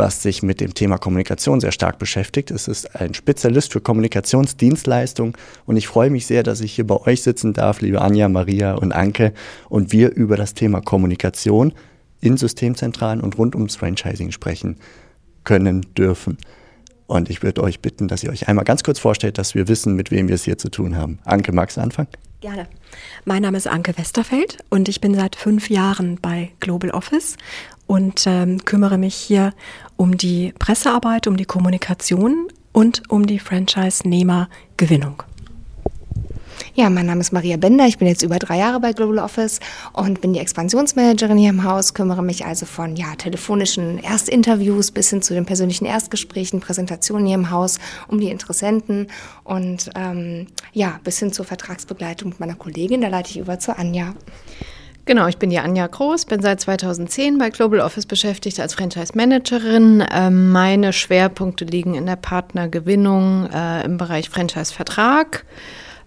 was sich mit dem Thema Kommunikation sehr stark beschäftigt. Es ist ein Spezialist für Kommunikationsdienstleistungen und ich freue mich sehr, dass ich hier bei euch sitzen darf, liebe Anja, Maria und Anke, und wir über das Thema Kommunikation in Systemzentralen und rund ums Franchising sprechen können dürfen. Und ich würde euch bitten, dass ihr euch einmal ganz kurz vorstellt, dass wir wissen, mit wem wir es hier zu tun haben. Anke, magst du anfangen? Gerne. Mein Name ist Anke Westerfeld und ich bin seit fünf Jahren bei Global Office und ähm, kümmere mich hier um die Pressearbeit, um die Kommunikation und um die Franchise-Nehmergewinnung. Ja, mein Name ist Maria Bender. Ich bin jetzt über drei Jahre bei Global Office und bin die Expansionsmanagerin hier im Haus. Kümmere mich also von ja, telefonischen Erstinterviews bis hin zu den persönlichen Erstgesprächen, Präsentationen hier im Haus um die Interessenten und ähm, ja, bis hin zur Vertragsbegleitung mit meiner Kollegin. Da leite ich über zu Anja. Genau, ich bin die Anja Groß, bin seit 2010 bei Global Office beschäftigt als Franchise Managerin. Ähm, meine Schwerpunkte liegen in der Partnergewinnung äh, im Bereich Franchise-Vertrag,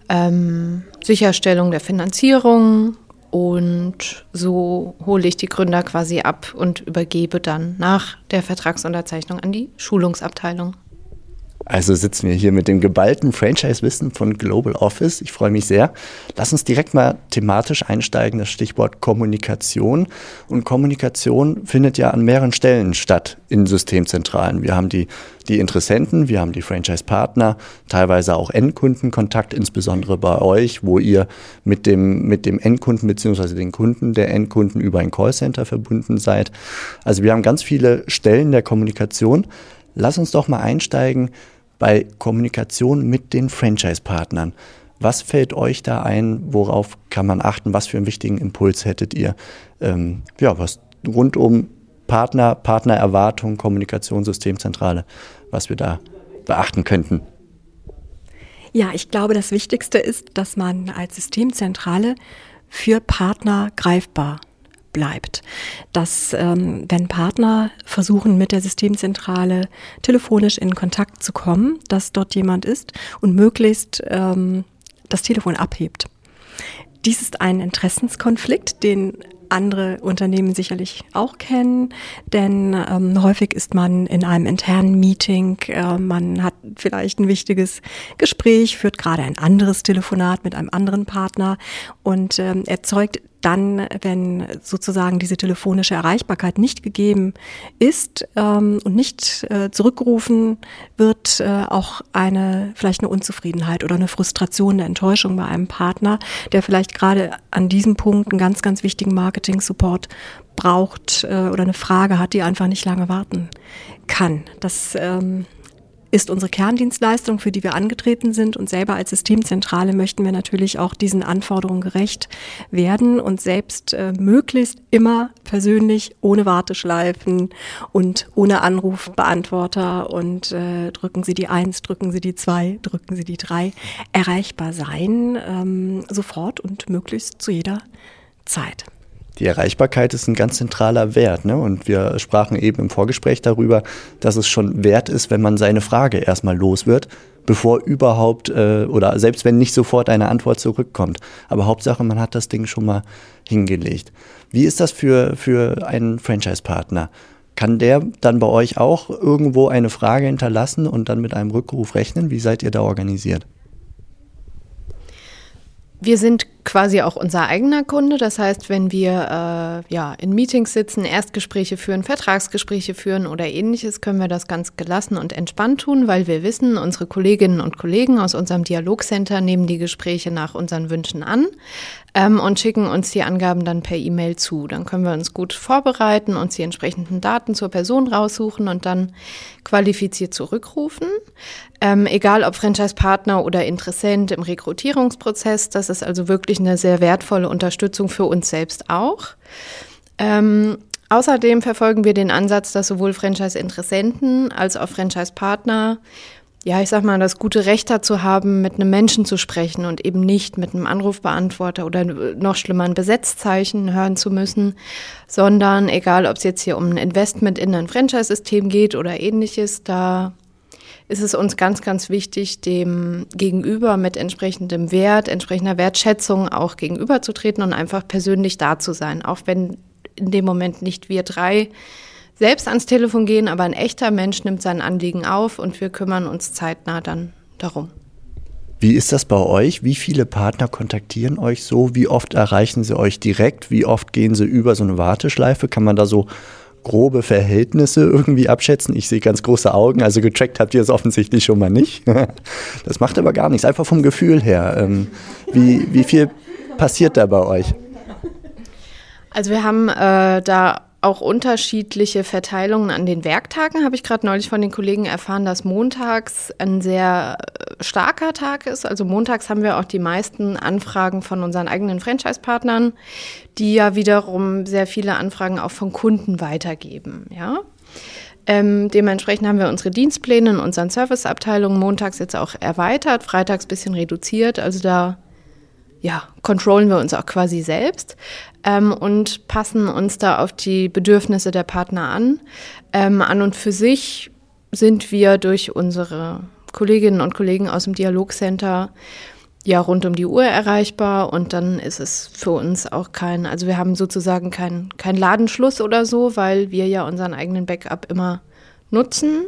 ähm, Sicherstellung der Finanzierung und so hole ich die Gründer quasi ab und übergebe dann nach der Vertragsunterzeichnung an die Schulungsabteilung. Also sitzen wir hier mit dem geballten Franchise-Wissen von Global Office. Ich freue mich sehr. Lass uns direkt mal thematisch einsteigen, das Stichwort Kommunikation. Und Kommunikation findet ja an mehreren Stellen statt in Systemzentralen. Wir haben die, die Interessenten, wir haben die Franchise-Partner, teilweise auch Endkundenkontakt, insbesondere bei euch, wo ihr mit dem, mit dem Endkunden bzw. den Kunden der Endkunden über ein Callcenter verbunden seid. Also wir haben ganz viele Stellen der Kommunikation. Lass uns doch mal einsteigen bei Kommunikation mit den Franchise-Partnern. Was fällt euch da ein? Worauf kann man achten? Was für einen wichtigen Impuls hättet ihr? Ähm, ja, was rund um Partner, Partnererwartung, Kommunikationssystemzentrale, was wir da beachten könnten? Ja, ich glaube, das Wichtigste ist, dass man als Systemzentrale für Partner greifbar bleibt. Dass, ähm, wenn Partner versuchen, mit der Systemzentrale telefonisch in Kontakt zu kommen, dass dort jemand ist und möglichst ähm, das Telefon abhebt. Dies ist ein Interessenskonflikt, den andere Unternehmen sicherlich auch kennen, denn ähm, häufig ist man in einem internen Meeting, äh, man hat vielleicht ein wichtiges Gespräch, führt gerade ein anderes Telefonat mit einem anderen Partner und ähm, erzeugt dann, wenn sozusagen diese telefonische Erreichbarkeit nicht gegeben ist ähm, und nicht äh, zurückgerufen wird, äh, auch eine vielleicht eine Unzufriedenheit oder eine Frustration, eine Enttäuschung bei einem Partner, der vielleicht gerade an diesem Punkt einen ganz, ganz wichtigen Marketing-Support braucht äh, oder eine Frage hat, die einfach nicht lange warten kann. Das ähm, ist unsere Kerndienstleistung, für die wir angetreten sind. Und selber als Systemzentrale möchten wir natürlich auch diesen Anforderungen gerecht werden und selbst äh, möglichst immer persönlich, ohne Warteschleifen und ohne Anrufbeantworter und äh, drücken Sie die Eins, drücken Sie die Zwei, drücken Sie die Drei erreichbar sein, ähm, sofort und möglichst zu jeder Zeit. Die Erreichbarkeit ist ein ganz zentraler Wert. Ne? Und wir sprachen eben im Vorgespräch darüber, dass es schon wert ist, wenn man seine Frage erstmal los wird, bevor überhaupt äh, oder selbst wenn nicht sofort eine Antwort zurückkommt. Aber Hauptsache, man hat das Ding schon mal hingelegt. Wie ist das für, für einen Franchise-Partner? Kann der dann bei euch auch irgendwo eine Frage hinterlassen und dann mit einem Rückruf rechnen? Wie seid ihr da organisiert? Wir sind quasi auch unser eigener Kunde. Das heißt, wenn wir äh, ja, in Meetings sitzen, Erstgespräche führen, Vertragsgespräche führen oder ähnliches, können wir das ganz gelassen und entspannt tun, weil wir wissen, unsere Kolleginnen und Kollegen aus unserem Dialogcenter nehmen die Gespräche nach unseren Wünschen an ähm, und schicken uns die Angaben dann per E-Mail zu. Dann können wir uns gut vorbereiten, uns die entsprechenden Daten zur Person raussuchen und dann qualifiziert zurückrufen. Ähm, egal ob Franchise-Partner oder Interessent im Rekrutierungsprozess, das ist also wirklich eine sehr wertvolle Unterstützung für uns selbst auch. Ähm, Außerdem verfolgen wir den Ansatz, dass sowohl Franchise-Interessenten als auch Franchise-Partner ja, ich sag mal, das gute Recht dazu haben, mit einem Menschen zu sprechen und eben nicht mit einem Anrufbeantworter oder noch schlimmer ein Besetzzeichen hören zu müssen, sondern egal, ob es jetzt hier um ein Investment in ein Franchise-System geht oder ähnliches, da ist es uns ganz, ganz wichtig, dem Gegenüber mit entsprechendem Wert, entsprechender Wertschätzung auch gegenüberzutreten und einfach persönlich da zu sein, auch wenn in dem Moment nicht wir drei selbst ans Telefon gehen, aber ein echter Mensch nimmt sein Anliegen auf und wir kümmern uns zeitnah dann darum. Wie ist das bei euch? Wie viele Partner kontaktieren euch so? Wie oft erreichen sie euch direkt? Wie oft gehen sie über so eine Warteschleife? Kann man da so grobe Verhältnisse irgendwie abschätzen? Ich sehe ganz große Augen, also getrackt habt ihr es offensichtlich schon mal nicht. Das macht aber gar nichts, einfach vom Gefühl her. Ähm, wie, wie viel passiert da bei euch? Also wir haben äh, da auch unterschiedliche Verteilungen an den Werktagen. Habe ich gerade neulich von den Kollegen erfahren, dass montags ein sehr äh, starker Tag ist. Also montags haben wir auch die meisten Anfragen von unseren eigenen Franchise-Partnern, die ja wiederum sehr viele Anfragen auch von Kunden weitergeben. Ja. Ähm, dementsprechend haben wir unsere Dienstpläne in unseren Serviceabteilungen montags jetzt auch erweitert, freitags bisschen reduziert. Also da ja, controllen wir uns auch quasi selbst ähm, und passen uns da auf die Bedürfnisse der Partner an. Ähm, an und für sich sind wir durch unsere Kolleginnen und Kollegen aus dem Dialogcenter ja rund um die Uhr erreichbar und dann ist es für uns auch kein, also wir haben sozusagen keinen kein Ladenschluss oder so, weil wir ja unseren eigenen Backup immer nutzen.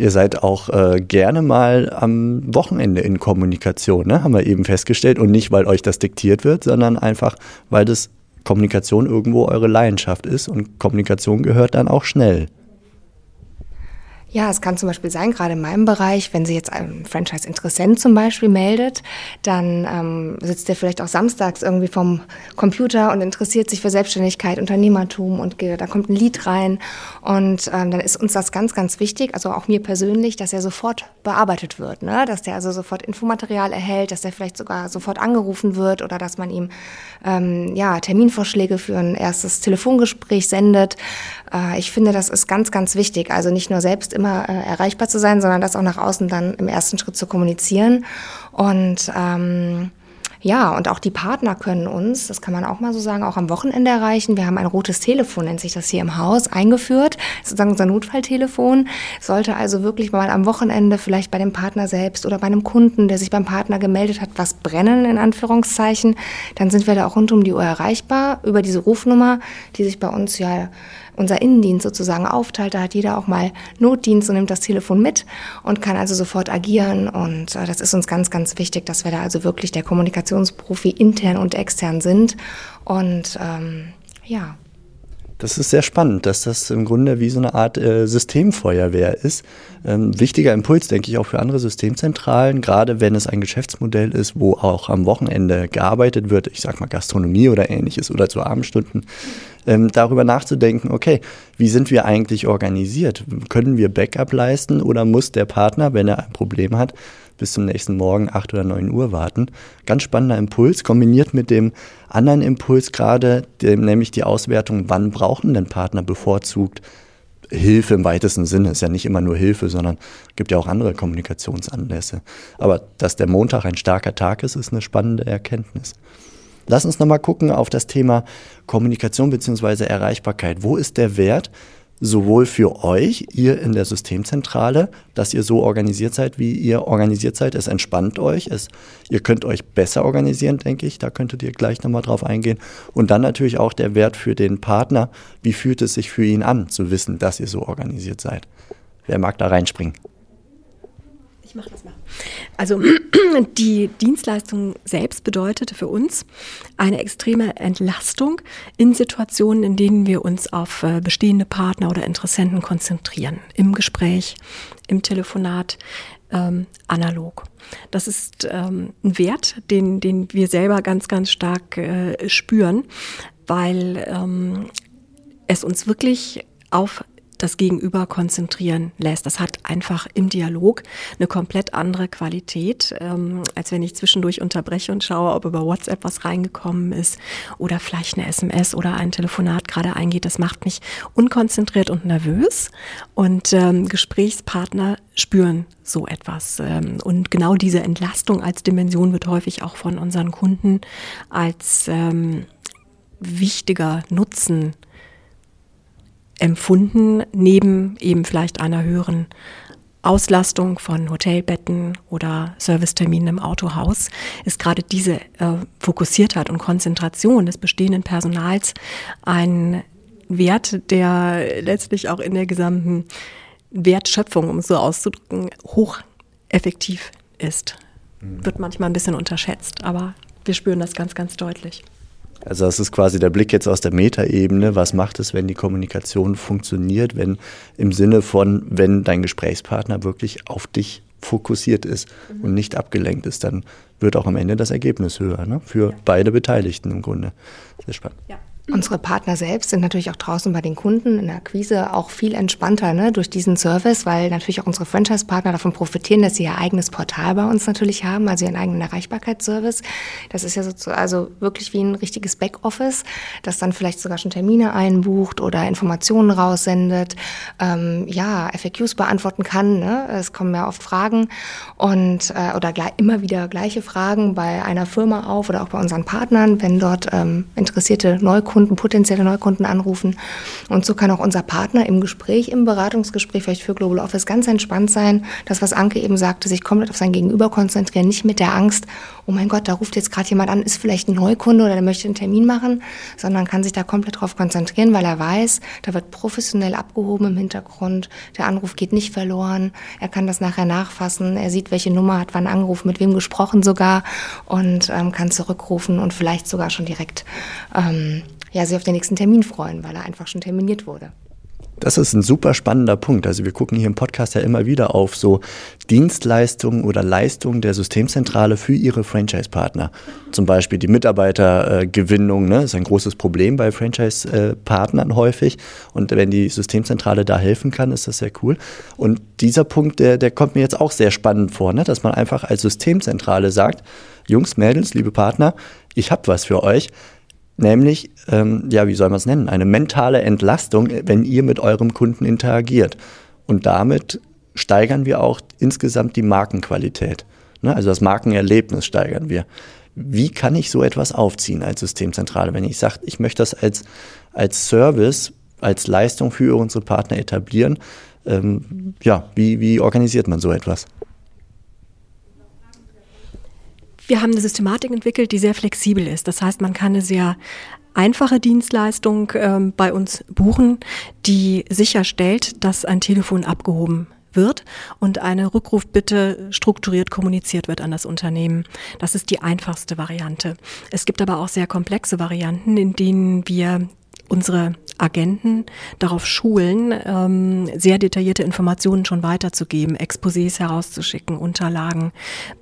Ihr seid auch äh, gerne mal am Wochenende in Kommunikation, ne? haben wir eben festgestellt. Und nicht, weil euch das diktiert wird, sondern einfach, weil das Kommunikation irgendwo eure Leidenschaft ist und Kommunikation gehört dann auch schnell. Ja, es kann zum Beispiel sein, gerade in meinem Bereich, wenn sie jetzt ein Franchise-Interessent zum Beispiel meldet, dann ähm, sitzt der vielleicht auch samstags irgendwie vom Computer und interessiert sich für Selbstständigkeit, Unternehmertum und da kommt ein Lied rein und ähm, dann ist uns das ganz, ganz wichtig, also auch mir persönlich, dass er sofort bearbeitet wird, ne? dass der also sofort Infomaterial erhält, dass der vielleicht sogar sofort angerufen wird oder dass man ihm ähm, ja, Terminvorschläge für ein erstes Telefongespräch sendet. Äh, ich finde, das ist ganz, ganz wichtig, also nicht nur selbst immer äh, erreichbar zu sein, sondern das auch nach außen dann im ersten Schritt zu kommunizieren. Und ähm, ja, und auch die Partner können uns, das kann man auch mal so sagen, auch am Wochenende erreichen. Wir haben ein rotes Telefon, nennt sich das hier im Haus, eingeführt. sozusagen unser Notfalltelefon. Sollte also wirklich mal am Wochenende vielleicht bei dem Partner selbst oder bei einem Kunden, der sich beim Partner gemeldet hat, was brennen, in Anführungszeichen, dann sind wir da auch rund um die Uhr erreichbar über diese Rufnummer, die sich bei uns ja unser Innendienst sozusagen aufteilt. Da hat jeder auch mal Notdienst und nimmt das Telefon mit und kann also sofort agieren. Und äh, das ist uns ganz, ganz wichtig, dass wir da also wirklich der Kommunikationsprofi intern und extern sind. Und ähm, ja. Das ist sehr spannend, dass das im Grunde wie so eine Art äh, Systemfeuerwehr ist. Ähm, wichtiger Impuls, denke ich, auch für andere Systemzentralen, gerade wenn es ein Geschäftsmodell ist, wo auch am Wochenende gearbeitet wird, ich sag mal Gastronomie oder ähnliches oder zu Abendstunden, ähm, darüber nachzudenken, okay, wie sind wir eigentlich organisiert? Können wir Backup leisten oder muss der Partner, wenn er ein Problem hat, bis zum nächsten Morgen 8 oder 9 Uhr warten? Ganz spannender Impuls, kombiniert mit dem anderen Impuls gerade, dem, nämlich die Auswertung, wann brauchen denn Partner bevorzugt Hilfe im weitesten Sinne. Ist ja nicht immer nur Hilfe, sondern gibt ja auch andere Kommunikationsanlässe. Aber dass der Montag ein starker Tag ist, ist eine spannende Erkenntnis. Lass uns nochmal gucken auf das Thema Kommunikation bzw. Erreichbarkeit. Wo ist der Wert sowohl für euch, ihr in der Systemzentrale, dass ihr so organisiert seid, wie ihr organisiert seid? Es entspannt euch, es, ihr könnt euch besser organisieren, denke ich. Da könntet ihr gleich nochmal drauf eingehen. Und dann natürlich auch der Wert für den Partner. Wie fühlt es sich für ihn an, zu wissen, dass ihr so organisiert seid? Wer mag da reinspringen? Ich mache das mal. Also die Dienstleistung selbst bedeutet für uns eine extreme Entlastung in Situationen, in denen wir uns auf äh, bestehende Partner oder Interessenten konzentrieren. Im Gespräch, im Telefonat, ähm, analog. Das ist ähm, ein Wert, den, den wir selber ganz, ganz stark äh, spüren, weil ähm, es uns wirklich auf das Gegenüber konzentrieren lässt. Das hat einfach im Dialog eine komplett andere Qualität, ähm, als wenn ich zwischendurch unterbreche und schaue, ob über WhatsApp was reingekommen ist oder vielleicht eine SMS oder ein Telefonat gerade eingeht. Das macht mich unkonzentriert und nervös. Und ähm, Gesprächspartner spüren so etwas. Ähm, und genau diese Entlastung als Dimension wird häufig auch von unseren Kunden als ähm, wichtiger Nutzen empfunden, neben eben vielleicht einer höheren Auslastung von Hotelbetten oder Serviceterminen im Autohaus ist gerade diese äh, Fokussiertheit und Konzentration des bestehenden Personals ein Wert, der letztlich auch in der gesamten Wertschöpfung, um es so auszudrücken, hocheffektiv ist. Mhm. Wird manchmal ein bisschen unterschätzt, aber wir spüren das ganz, ganz deutlich. Also das ist quasi der Blick jetzt aus der Metaebene. Was macht es, wenn die Kommunikation funktioniert, wenn im Sinne von, wenn dein Gesprächspartner wirklich auf dich fokussiert ist mhm. und nicht abgelenkt ist, dann wird auch am Ende das Ergebnis höher, ne? für ja. beide Beteiligten im Grunde. Sehr spannend. Ja. Unsere Partner selbst sind natürlich auch draußen bei den Kunden in der Akquise auch viel entspannter ne, durch diesen Service, weil natürlich auch unsere Franchise-Partner davon profitieren, dass sie ihr eigenes Portal bei uns natürlich haben, also ihren eigenen Erreichbarkeitsservice. Das ist ja so, also wirklich wie ein richtiges Backoffice, das dann vielleicht sogar schon Termine einbucht oder Informationen raussendet, ähm, ja, FAQs beantworten kann. Ne? Es kommen ja oft Fragen und äh, oder immer wieder gleiche Fragen bei einer Firma auf oder auch bei unseren Partnern, wenn dort ähm, interessierte Neukunden Kunden, potenzielle Neukunden anrufen. Und so kann auch unser Partner im Gespräch, im Beratungsgespräch vielleicht für Global Office ganz entspannt sein. Das, was Anke eben sagte, sich komplett auf sein Gegenüber konzentrieren, nicht mit der Angst, oh mein Gott, da ruft jetzt gerade jemand an, ist vielleicht ein Neukunde oder der möchte einen Termin machen, sondern kann sich da komplett drauf konzentrieren, weil er weiß, da wird professionell abgehoben im Hintergrund, der Anruf geht nicht verloren, er kann das nachher nachfassen, er sieht, welche Nummer hat wann angerufen, mit wem gesprochen sogar und ähm, kann zurückrufen und vielleicht sogar schon direkt ähm, ja, sich auf den nächsten Termin freuen, weil er einfach schon terminiert wurde. Das ist ein super spannender Punkt. Also wir gucken hier im Podcast ja immer wieder auf so Dienstleistungen oder Leistungen der Systemzentrale für ihre Franchise-Partner. Zum Beispiel die Mitarbeitergewinnung, ne, ist ein großes Problem bei Franchise-Partnern häufig. Und wenn die Systemzentrale da helfen kann, ist das sehr cool. Und dieser Punkt, der, der kommt mir jetzt auch sehr spannend vor, ne, dass man einfach als Systemzentrale sagt, Jungs, Mädels, liebe Partner, ich habe was für euch nämlich, ähm, ja, wie soll man es nennen, eine mentale Entlastung, wenn ihr mit eurem Kunden interagiert. Und damit steigern wir auch insgesamt die Markenqualität. Ne? Also das Markenerlebnis steigern wir. Wie kann ich so etwas aufziehen als Systemzentrale, wenn ich sage, ich möchte das als, als Service, als Leistung für unsere Partner etablieren? Ähm, ja, wie, wie organisiert man so etwas? Wir haben eine Systematik entwickelt, die sehr flexibel ist. Das heißt, man kann eine sehr einfache Dienstleistung ähm, bei uns buchen, die sicherstellt, dass ein Telefon abgehoben wird und eine Rückrufbitte strukturiert kommuniziert wird an das Unternehmen. Das ist die einfachste Variante. Es gibt aber auch sehr komplexe Varianten, in denen wir unsere Agenten darauf schulen, ähm, sehr detaillierte Informationen schon weiterzugeben, Exposés herauszuschicken, Unterlagen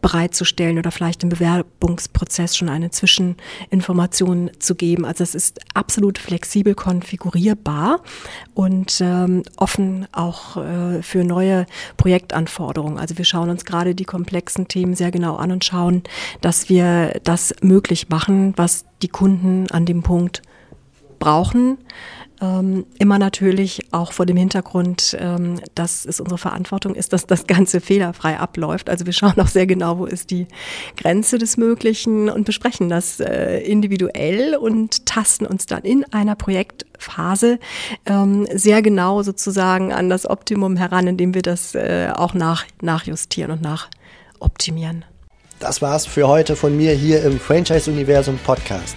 bereitzustellen oder vielleicht im Bewerbungsprozess schon eine Zwischeninformation zu geben. Also es ist absolut flexibel konfigurierbar und ähm, offen auch äh, für neue Projektanforderungen. Also wir schauen uns gerade die komplexen Themen sehr genau an und schauen, dass wir das möglich machen, was die Kunden an dem Punkt brauchen. Ähm, immer natürlich auch vor dem Hintergrund, ähm, dass es unsere Verantwortung ist, dass das Ganze fehlerfrei abläuft. Also wir schauen auch sehr genau, wo ist die Grenze des Möglichen und besprechen das äh, individuell und tasten uns dann in einer Projektphase ähm, sehr genau sozusagen an das Optimum heran, indem wir das äh, auch nach, nachjustieren und nachoptimieren. Das war's für heute von mir hier im Franchise Universum Podcast.